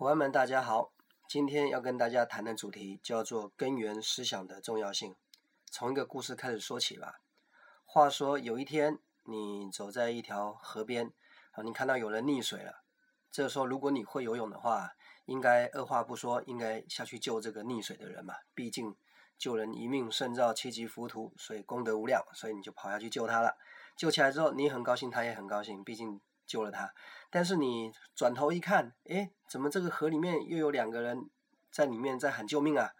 伙伴们，大家好！今天要跟大家谈的主题叫做根源思想的重要性。从一个故事开始说起吧。话说有一天，你走在一条河边，啊，你看到有人溺水了。这时候，如果你会游泳的话，应该二话不说，应该下去救这个溺水的人嘛。毕竟救人一命胜造七级浮屠，所以功德无量，所以你就跑下去救他了。救起来之后，你很高兴，他也很高兴，毕竟。救了他，但是你转头一看，哎，怎么这个河里面又有两个人在里面在喊救命啊？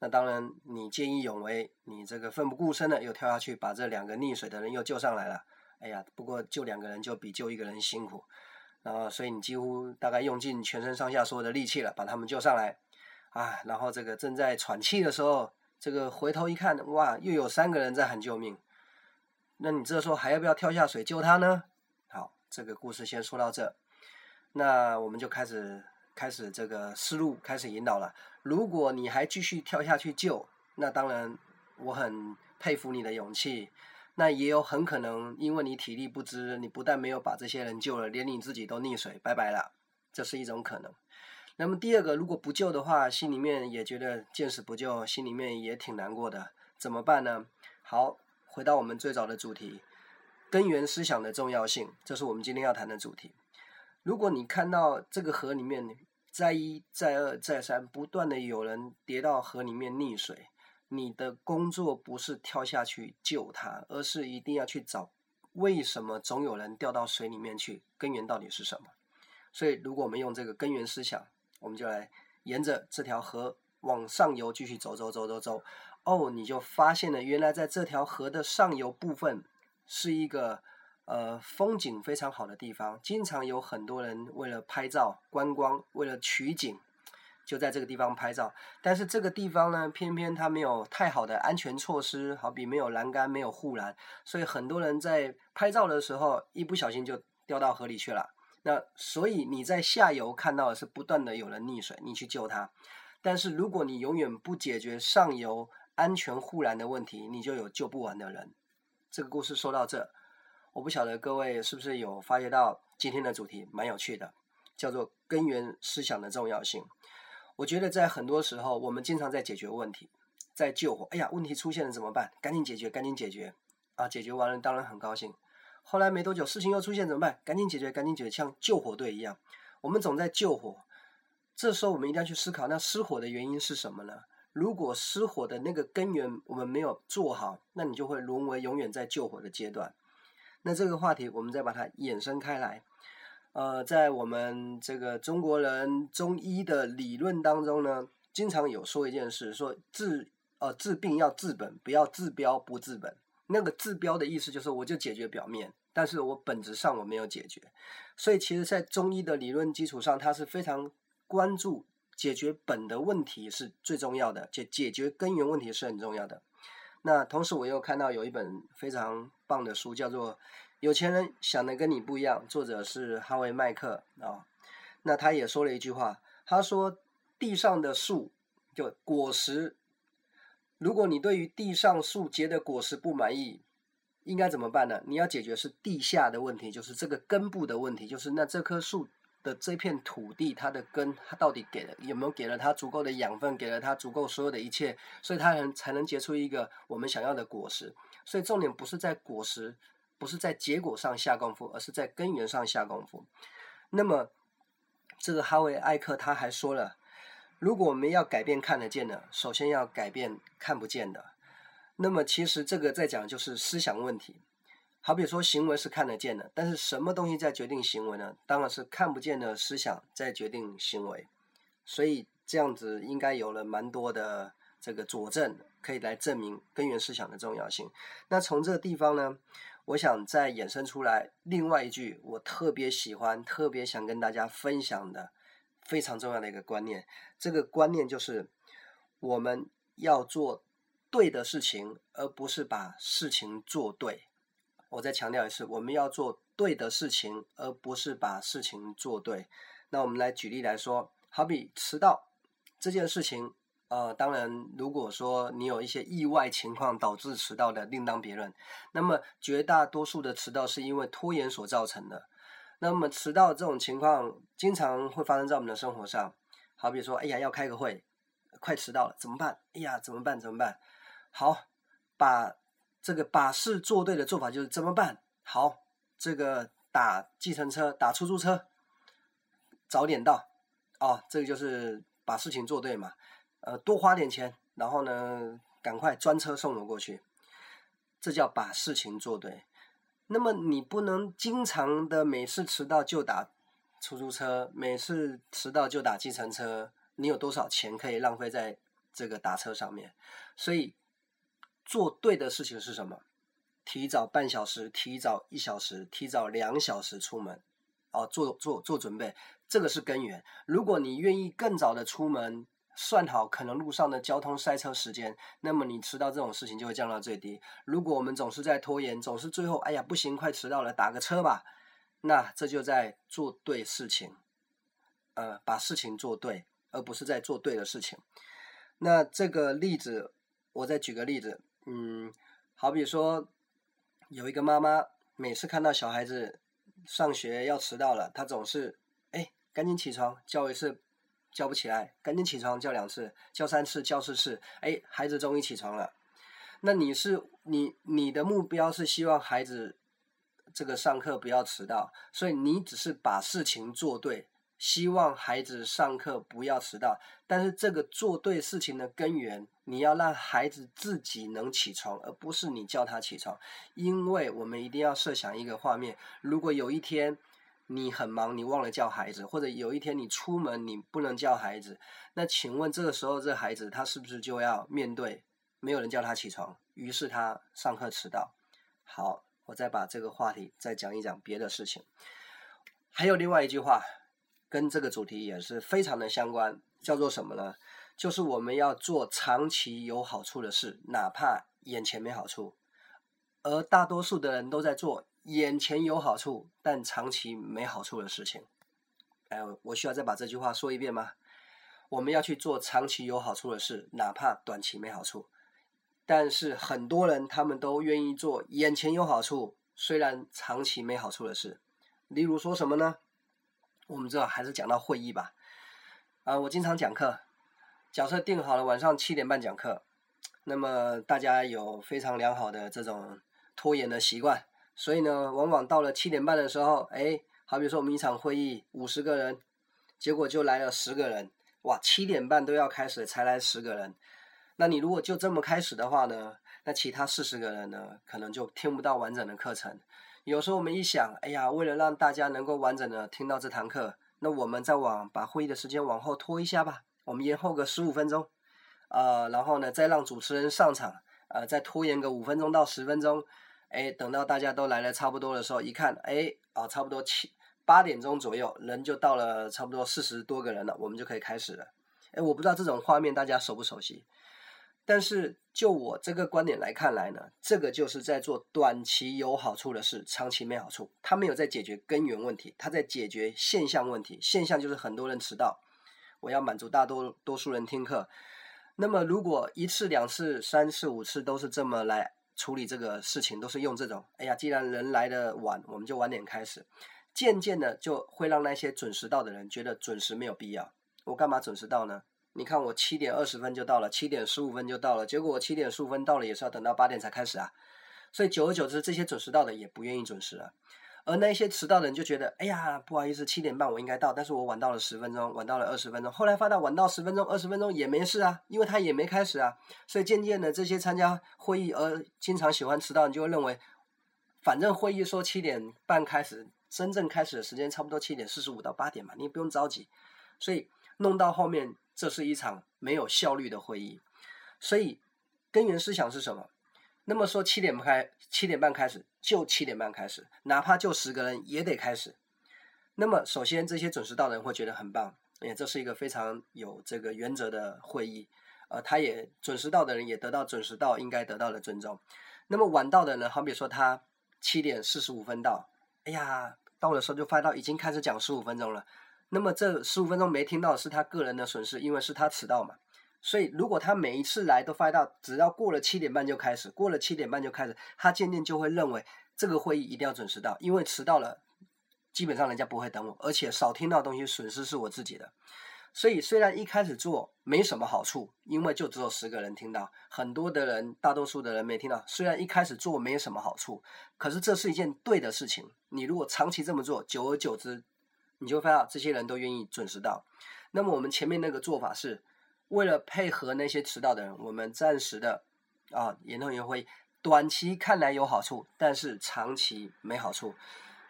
那当然，你见义勇为，你这个奋不顾身的又跳下去把这两个溺水的人又救上来了。哎呀，不过救两个人就比救一个人辛苦，然后所以你几乎大概用尽全身上下所有的力气了，把他们救上来啊。然后这个正在喘气的时候，这个回头一看，哇，又有三个人在喊救命。那你这时候还要不要跳下水救他呢？这个故事先说到这，那我们就开始开始这个思路开始引导了。如果你还继续跳下去救，那当然我很佩服你的勇气。那也有很可能因为你体力不支，你不但没有把这些人救了，连你自己都溺水，拜拜了。这是一种可能。那么第二个，如果不救的话，心里面也觉得见死不救，心里面也挺难过的，怎么办呢？好，回到我们最早的主题。根源思想的重要性，这是我们今天要谈的主题。如果你看到这个河里面再一再二再三不断的有人跌到河里面溺水，你的工作不是跳下去救他，而是一定要去找为什么总有人掉到水里面去，根源到底是什么？所以，如果我们用这个根源思想，我们就来沿着这条河往上游继续走走走走走，哦，你就发现了，原来在这条河的上游部分。是一个呃风景非常好的地方，经常有很多人为了拍照观光，为了取景，就在这个地方拍照。但是这个地方呢，偏偏它没有太好的安全措施，好比没有栏杆，没有护栏，所以很多人在拍照的时候一不小心就掉到河里去了。那所以你在下游看到的是不断的有人溺水，你去救他。但是如果你永远不解决上游安全护栏的问题，你就有救不完的人。这个故事说到这，我不晓得各位是不是有发觉到今天的主题蛮有趣的，叫做根源思想的重要性。我觉得在很多时候，我们经常在解决问题，在救火。哎呀，问题出现了怎么办？赶紧解决，赶紧解决啊！解决完了当然很高兴。后来没多久，事情又出现怎么办？赶紧解决，赶紧解决，像救火队一样。我们总在救火，这时候我们一定要去思考，那失火的原因是什么呢？如果失火的那个根源我们没有做好，那你就会沦为永远在救火的阶段。那这个话题我们再把它衍生开来，呃，在我们这个中国人中医的理论当中呢，经常有说一件事，说治呃治病要治本，不要治标不治本。那个治标的意思就是我就解决表面，但是我本质上我没有解决。所以其实，在中医的理论基础上，它是非常关注。解决本的问题是最重要的，解解决根源问题是很重要的。那同时我又看到有一本非常棒的书，叫做《有钱人想的跟你不一样》，作者是哈维麦克啊。那他也说了一句话，他说：“地上的树就果实，如果你对于地上树结的果实不满意，应该怎么办呢？你要解决是地下的问题，就是这个根部的问题，就是那这棵树。”的这片土地，它的根，它到底给了有没有给了它足够的养分，给了它足够所有的一切，所以它能才能结出一个我们想要的果实。所以重点不是在果实，不是在结果上下功夫，而是在根源上下功夫。那么，这个哈维艾克他还说了，如果我们要改变看得见的，首先要改变看不见的。那么，其实这个在讲就是思想问题。好比说，行为是看得见的，但是什么东西在决定行为呢？当然是看不见的思想在决定行为。所以这样子应该有了蛮多的这个佐证，可以来证明根源思想的重要性。那从这个地方呢，我想再衍生出来另外一句我特别喜欢、特别想跟大家分享的非常重要的一个观念。这个观念就是我们要做对的事情，而不是把事情做对。我再强调一次，我们要做对的事情，而不是把事情做对。那我们来举例来说，好比迟到这件事情，呃，当然，如果说你有一些意外情况导致迟到的，另当别论。那么绝大多数的迟到是因为拖延所造成的。那么迟到这种情况经常会发生在我们的生活上。好比说，哎呀，要开个会，快迟到了，怎么办？哎呀，怎么办？怎么办？好，把这个把事做对的做法就是怎么办？好，这个打计程车，打出租车，早点到，哦，这个就是把事情做对嘛。呃，多花点钱，然后呢，赶快专车送我过去，这叫把事情做对。那么你不能经常的每次迟到就打出租车，每次迟到就打计程车，你有多少钱可以浪费在这个打车上面？所以做对的事情是什么？提早半小时，提早一小时，提早两小时出门，哦，做做做准备，这个是根源。如果你愿意更早的出门，算好可能路上的交通塞车时间，那么你迟到这种事情就会降到最低。如果我们总是在拖延，总是最后，哎呀不行，快迟到了，打个车吧，那这就在做对事情，呃，把事情做对，而不是在做对的事情。那这个例子，我再举个例子，嗯，好比说有一个妈妈，每次看到小孩子上学要迟到了，她总是，哎，赶紧起床，叫一次。叫不起来，赶紧起床，叫两次，叫三次，叫四次，哎，孩子终于起床了。那你是你你的目标是希望孩子这个上课不要迟到，所以你只是把事情做对，希望孩子上课不要迟到。但是这个做对事情的根源，你要让孩子自己能起床，而不是你叫他起床。因为我们一定要设想一个画面，如果有一天。你很忙，你忘了叫孩子，或者有一天你出门你不能叫孩子，那请问这个时候这孩子他是不是就要面对没有人叫他起床，于是他上课迟到？好，我再把这个话题再讲一讲别的事情。还有另外一句话，跟这个主题也是非常的相关，叫做什么呢？就是我们要做长期有好处的事，哪怕眼前没好处，而大多数的人都在做。眼前有好处，但长期没好处的事情。哎，我需要再把这句话说一遍吗？我们要去做长期有好处的事，哪怕短期没好处。但是很多人他们都愿意做眼前有好处，虽然长期没好处的事。例如说什么呢？我们知道还是讲到会议吧。啊，我经常讲课，假设定好了晚上七点半讲课，那么大家有非常良好的这种拖延的习惯。所以呢，往往到了七点半的时候，哎，好比说我们一场会议五十个人，结果就来了十个人，哇，七点半都要开始才来十个人，那你如果就这么开始的话呢，那其他四十个人呢，可能就听不到完整的课程。有时候我们一想，哎呀，为了让大家能够完整的听到这堂课，那我们再往把会议的时间往后拖一下吧，我们延后个十五分钟，呃，然后呢，再让主持人上场，呃，再拖延个五分钟到十分钟。哎，等到大家都来了差不多的时候，一看，哎，啊，差不多七八点钟左右，人就到了差不多四十多个人了，我们就可以开始了。哎，我不知道这种画面大家熟不熟悉，但是就我这个观点来看来呢，这个就是在做短期有好处的事，长期没好处。他没有在解决根源问题，他在解决现象问题。现象就是很多人迟到，我要满足大多多数人听课。那么如果一次、两次、三次、五次都是这么来。处理这个事情都是用这种，哎呀，既然人来的晚，我们就晚点开始。渐渐的就会让那些准时到的人觉得准时没有必要。我干嘛准时到呢？你看我七点二十分就到了，七点十五分就到了，结果我七点十五分到了也是要等到八点才开始啊。所以久而久之，这些准时到的也不愿意准时了。而那些迟到的人就觉得，哎呀，不好意思，七点半我应该到，但是我晚到了十分钟，晚到了二十分钟。后来发到晚到十分钟、二十分钟也没事啊，因为他也没开始啊。所以渐渐的，这些参加会议而经常喜欢迟到，你就会认为，反正会议说七点半开始，真正开始的时间差不多七点四十五到八点嘛，你不用着急。所以弄到后面，这是一场没有效率的会议。所以根源思想是什么？那么说七点开，七点半开始，就七点半开始，哪怕就十个人也得开始。那么首先这些准时到的人会觉得很棒，哎，这是一个非常有这个原则的会议，呃，他也准时到的人也得到准时到应该得到的尊重。那么晚到的人，好比说他七点四十五分到，哎呀，到的时候就发到已经开始讲十五分钟了，那么这十五分钟没听到是他个人的损失，因为是他迟到嘛。所以，如果他每一次来都发到，只要过了七点半就开始，过了七点半就开始，他渐渐就会认为这个会议一定要准时到，因为迟到了，基本上人家不会等我，而且少听到东西损失是我自己的。所以虽然一开始做没什么好处，因为就只有十个人听到，很多的人，大多数的人没听到。虽然一开始做没什么好处，可是这是一件对的事情。你如果长期这么做，久而久之，你就会发现这些人都愿意准时到。那么我们前面那个做法是，为了配合那些迟到的人，我们暂时的啊，延后也会短期看来有好处，但是长期没好处。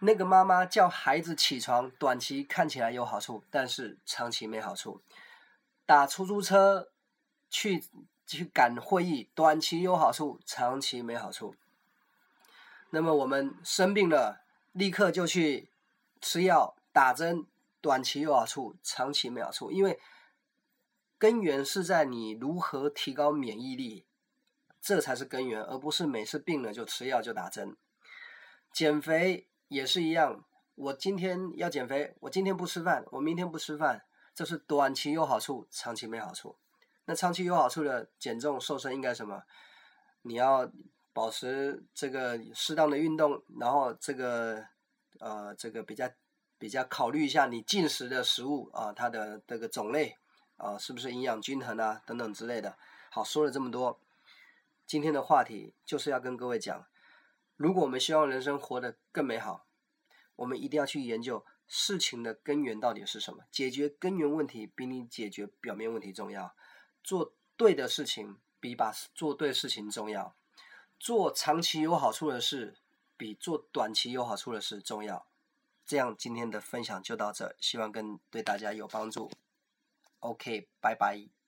那个妈妈叫孩子起床，短期看起来有好处，但是长期没好处。打出租车去去赶会议，短期有好处，长期没好处。那么我们生病了，立刻就去吃药打针，短期有好处，长期没好处。因为根源是在你如何提高免疫力，这才是根源，而不是每次病了就吃药就打针。减肥。也是一样，我今天要减肥，我今天不吃饭，我明天不吃饭，这是短期有好处，长期没好处。那长期有好处的减重瘦身应该什么？你要保持这个适当的运动，然后这个呃这个比较比较考虑一下你进食的食物啊，它的这个种类啊是不是营养均衡啊等等之类的。好，说了这么多，今天的话题就是要跟各位讲。如果我们希望人生活得更美好，我们一定要去研究事情的根源到底是什么。解决根源问题比你解决表面问题重要。做对的事情比把做对事情重要。做长期有好处的事比做短期有好处的事重要。这样，今天的分享就到这，希望跟对大家有帮助。OK，拜拜。